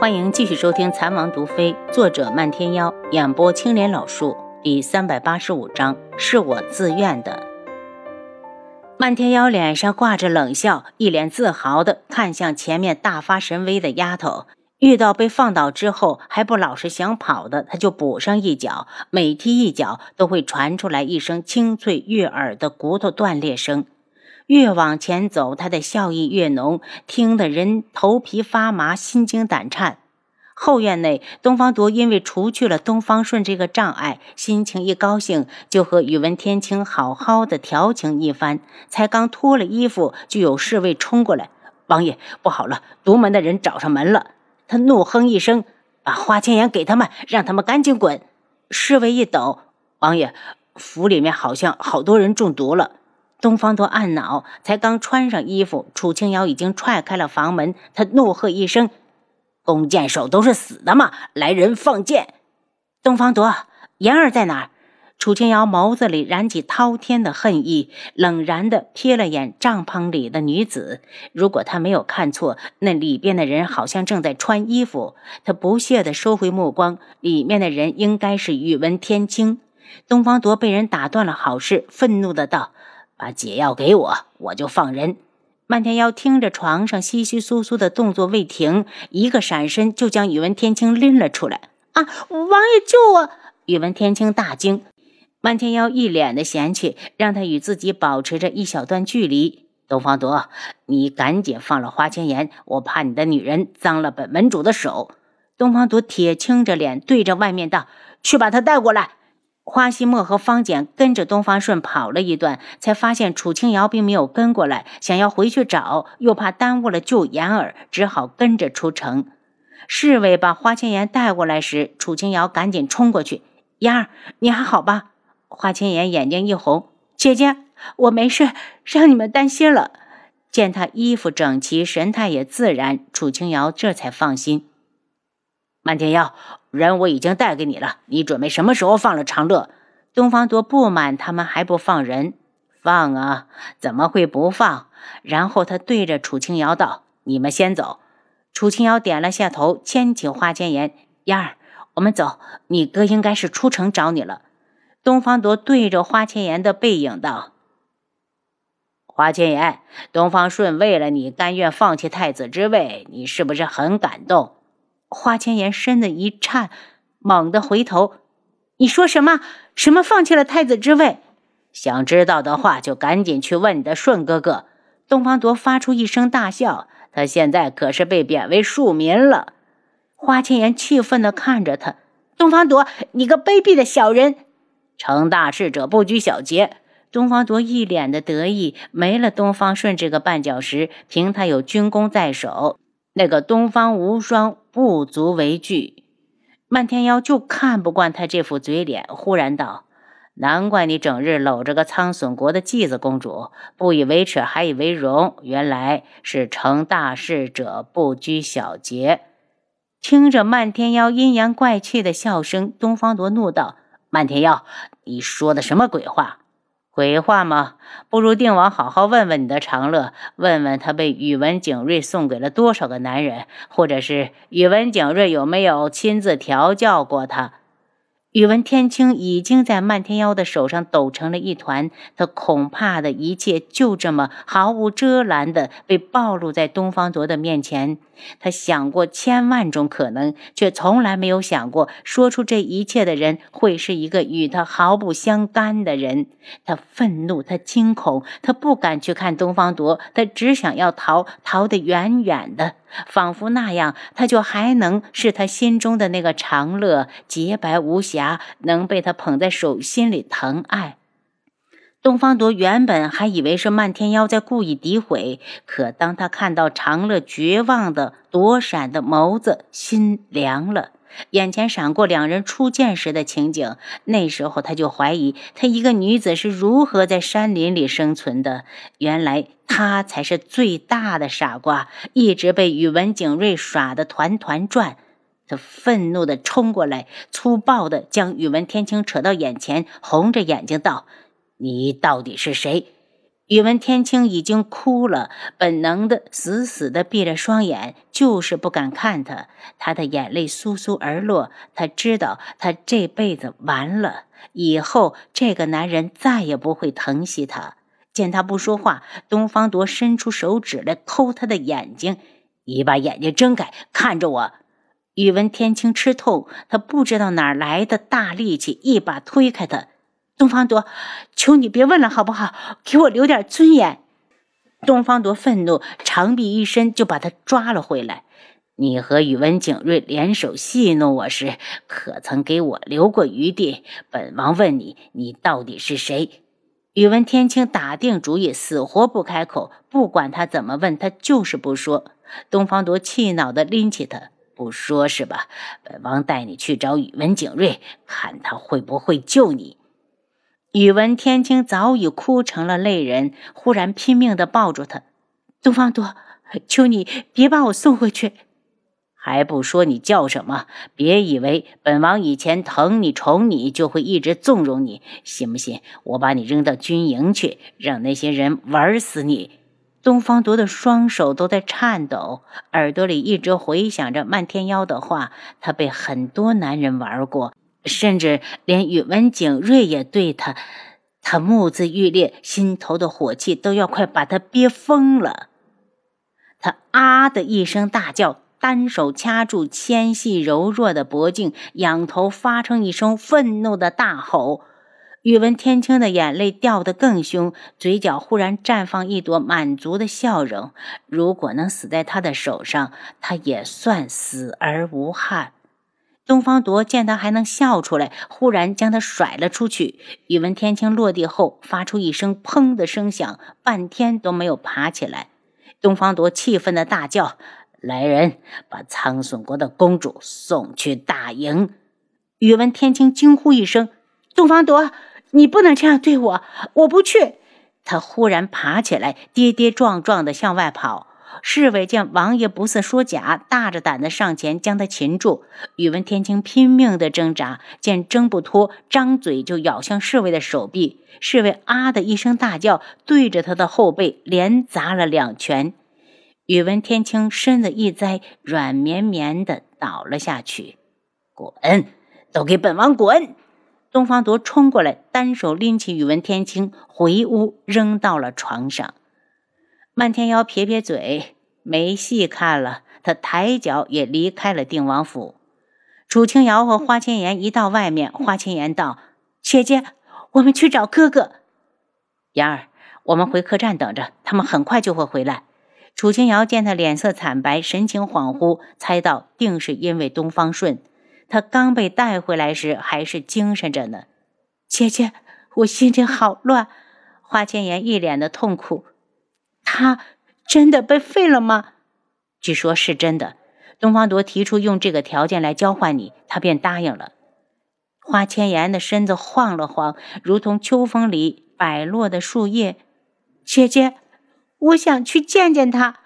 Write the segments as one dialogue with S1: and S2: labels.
S1: 欢迎继续收听《残王毒妃》，作者漫天妖，演播青莲老树，第三百八十五章，是我自愿的。漫天妖脸上挂着冷笑，一脸自豪的看向前面大发神威的丫头。遇到被放倒之后还不老实想跑的，他就补上一脚，每踢一脚都会传出来一声清脆悦耳的骨头断裂声。越往前走，他的笑意越浓，听得人头皮发麻，心惊胆颤。后院内，东方铎因为除去了东方顺这个障碍，心情一高兴，就和宇文天青好好的调情一番。才刚脱了衣服，就有侍卫冲过来：“王爷，不好了，独门的人找上门了！”他怒哼一声：“把花千颜给他们，让他们赶紧滚！”侍卫一抖：“王爷，府里面好像好多人中毒了。”东方多暗恼，才刚穿上衣服，楚清瑶已经踹开了房门。他怒喝一声：“弓箭手都是死的吗？来人放箭！”东方多，言儿在哪儿？楚清瑶眸子里燃起滔天的恨意，冷然的瞥了眼帐篷里的女子。如果他没有看错，那里边的人好像正在穿衣服。他不屑的收回目光，里面的人应该是宇文天青。东方铎被人打断了好事，愤怒的道。把解药给我，我就放人。漫天妖听着床上窸窸窣窣的动作未停，一个闪身就将宇文天青拎了出来。啊，王爷救我！宇文天青大惊。漫天妖一脸的嫌弃，让他与自己保持着一小段距离。东方铎，你赶紧放了花千颜，我怕你的女人脏了本门主的手。东方铎铁青着脸对着外面道：“去把她带过来。”花希墨和方简跟着东方顺跑了一段，才发现楚清瑶并没有跟过来，想要回去找，又怕耽误了救言儿，只好跟着出城。侍卫把花千颜带过来时，楚清瑶赶紧冲过去：“言儿，你还好吧？”花千颜眼睛一红：“姐姐，我没事，让你们担心了。”见她衣服整齐，神态也自然，楚清瑶这才放心。漫天耀。人我已经带给你了，你准备什么时候放了长乐？东方多不满他们还不放人，放啊！怎么会不放？然后他对着楚清瑶道：“你们先走。”楚清瑶点了下头，牵起花千颜：“燕儿，我们走。你哥应该是出城找你了。”东方多对着花千颜的背影道：“花千颜，东方顺为了你甘愿放弃太子之位，你是不是很感动？”花千颜身子一颤，猛地回头：“你说什么？什么放弃了太子之位？想知道的话，就赶紧去问你的顺哥哥。”东方铎发出一声大笑：“他现在可是被贬为庶民了。”花千颜气愤地看着他：“东方铎，你个卑鄙的小人！成大事者不拘小节。”东方铎一脸的得意，没了东方顺这个绊脚石，凭他有军功在手。那个东方无双不足为惧，漫天妖就看不惯他这副嘴脸，忽然道：“难怪你整日搂着个苍隼国的继子公主，不以为耻，还以为荣。原来是成大事者不拘小节。”听着漫天妖阴阳怪气的笑声，东方铎怒道：“漫天妖，你说的什么鬼话？”鬼话吗？不如定王好好问问你的长乐，问问他被宇文景睿送给了多少个男人，或者是宇文景睿有没有亲自调教过他。宇文天青已经在漫天妖的手上抖成了一团，他恐怕的一切就这么毫无遮拦的被暴露在东方卓的面前。他想过千万种可能，却从来没有想过说出这一切的人会是一个与他毫不相干的人。他愤怒，他惊恐，他不敢去看东方卓，他只想要逃，逃得远远的。仿佛那样，他就还能是他心中的那个长乐，洁白无瑕，能被他捧在手心里疼爱。东方铎原本还以为是漫天妖在故意诋毁，可当他看到长乐绝望的躲闪的眸子，心凉了。眼前闪过两人初见时的情景，那时候他就怀疑他一个女子是如何在山林里生存的。原来他才是最大的傻瓜，一直被宇文景睿耍得团团转。他愤怒地冲过来，粗暴地将宇文天青扯到眼前，红着眼睛道：“你到底是谁？”宇文天青已经哭了，本能的死死的闭着双眼，就是不敢看他。他的眼泪簌簌而落，他知道他这辈子完了，以后这个男人再也不会疼惜他。见他不说话，东方铎伸出手指来抠他的眼睛：“你把眼睛睁开，看着我。”宇文天青吃痛，他不知道哪来的大力气，一把推开他。东方朵，求你别问了，好不好？给我留点尊严。东方朵愤怒，长臂一伸就把他抓了回来。你和宇文景睿联手戏弄我时，可曾给我留过余地？本王问你，你到底是谁？宇文天青打定主意，死活不开口。不管他怎么问，他就是不说。东方朵气恼地拎起他，不说是吧？本王带你去找宇文景睿，看他会不会救你。宇文天青早已哭成了泪人，忽然拼命的抱住他：“东方多，求你别把我送回去！还不说你叫什么？别以为本王以前疼你宠你，就会一直纵容你，信不信我把你扔到军营去，让那些人玩死你？”东方多的双手都在颤抖，耳朵里一直回响着漫天妖的话：“他被很多男人玩过。”甚至连宇文景睿也对他，他目眦欲裂，心头的火气都要快把他憋疯了。他啊的一声大叫，单手掐住纤细柔弱的脖颈，仰头发出一声愤怒的大吼。宇文天青的眼泪掉得更凶，嘴角忽然绽放一朵满足的笑容。如果能死在他的手上，他也算死而无憾。东方铎见他还能笑出来，忽然将他甩了出去。宇文天青落地后发出一声“砰”的声响，半天都没有爬起来。东方铎气愤的大叫：“来人，把苍隼国的公主送去大营！”宇文天青惊呼一声：“东方铎，你不能这样对我！我不去！”他忽然爬起来，跌跌撞撞的向外跑。侍卫见王爷不似说假，大着胆子上前将他擒住。宇文天青拼命的挣扎，见挣不脱，张嘴就咬向侍卫的手臂。侍卫啊的一声大叫，对着他的后背连砸了两拳。宇文天青身子一栽，软绵绵的倒了下去。滚！都给本王滚！东方铎冲过来，单手拎起宇文天青，回屋扔到了床上。漫天妖撇撇嘴，没戏看了。他抬脚也离开了定王府。楚清瑶和花千颜一到外面，花千颜道：“姐姐，我们去找哥哥。”妍儿，我们回客栈等着，他们很快就会回来。楚清瑶见他脸色惨白，神情恍惚，猜到定是因为东方顺。他刚被带回来时还是精神着呢。姐姐，我心里好乱。花千颜一脸的痛苦。他真的被废了吗？据说是真的。东方铎提出用这个条件来交换你，他便答应了。花千颜的身子晃了晃，如同秋风里摆落的树叶。姐姐，我想去见见他。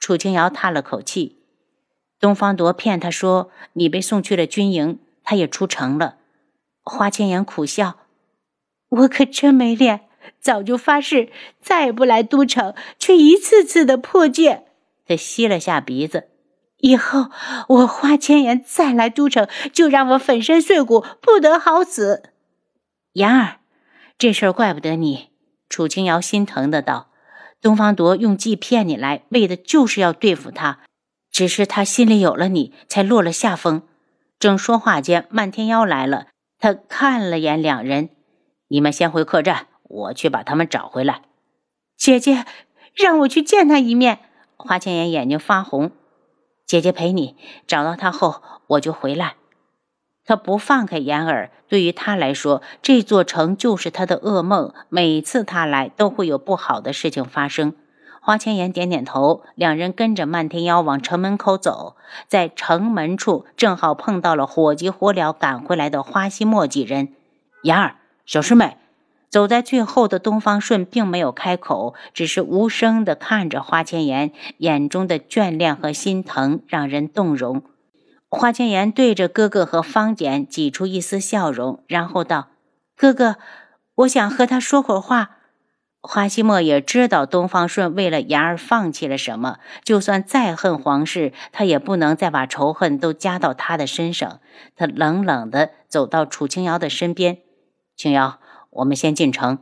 S1: 楚清瑶叹了口气。东方铎骗他说你被送去了军营，他也出城了。花千颜苦笑：“我可真没脸。”早就发誓再也不来都城，却一次次的破戒。他吸了下鼻子，以后我花千颜再来都城，就让我粉身碎骨，不得好死。言儿，这事儿怪不得你。楚清瑶心疼的道：“东方铎用计骗你来，为的就是要对付他。只是他心里有了你，才落了下风。”正说话间，漫天妖来了，他看了眼两人，你们先回客栈。我去把他们找回来，姐姐，让我去见他一面。花千颜眼睛发红，姐姐陪你找到他后，我就回来。他不放开妍儿，对于他来说，这座城就是他的噩梦。每次他来，都会有不好的事情发生。花千颜点点头，两人跟着漫天妖往城门口走，在城门处正好碰到了火急火燎赶回来的花希墨几人。妍儿，小师妹。走在最后的东方顺并没有开口，只是无声地看着花千颜，眼中的眷恋和心疼让人动容。花千颜对着哥哥和方简挤出一丝笑容，然后道：“哥哥，我想和他说会儿话。”花希墨也知道东方顺为了言儿放弃了什么，就算再恨皇室，他也不能再把仇恨都加到他的身上。他冷冷地走到楚清瑶的身边：“清瑶，我们先进城。”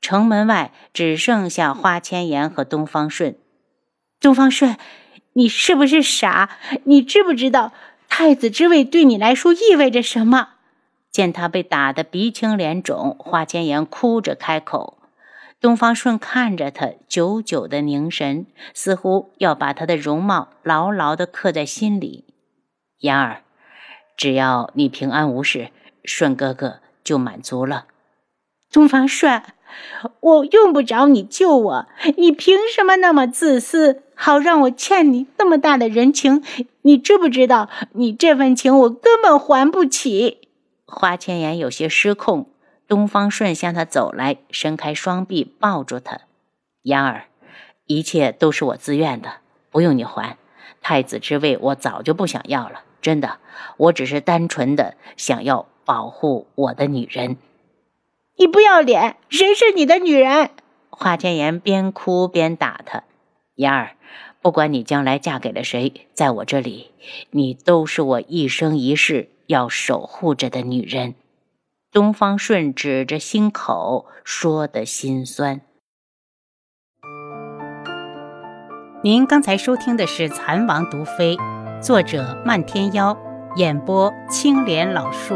S1: 城门外只剩下花千颜和东方顺。
S2: 东方顺，你是不是傻？你知不知道太子之位对你来说意味着什么？
S1: 见他被打得鼻青脸肿，花千颜哭着开口。东方顺看着他，久久的凝神，似乎要把他的容貌牢牢的刻在心里。言儿，只要你平安无事，顺哥哥就满足了。
S2: 东方顺，我用不着你救我，你凭什么那么自私，好让我欠你那么大的人情？你知不知道，你这份情我根本还不起？
S1: 花千颜有些失控。东方顺向他走来，伸开双臂抱住他。言儿，一切都是我自愿的，不用你还。太子之位我早就不想要了，真的，我只是单纯的想要保护我的女人。
S2: 你不要脸！谁是你的女人？
S1: 华千颜边哭边打他。言儿，不管你将来嫁给了谁，在我这里，你都是我一生一世要守护着的女人。东方顺指着心口说的心酸。您刚才收听的是《蚕王毒妃》，作者漫天妖，演播青莲老树。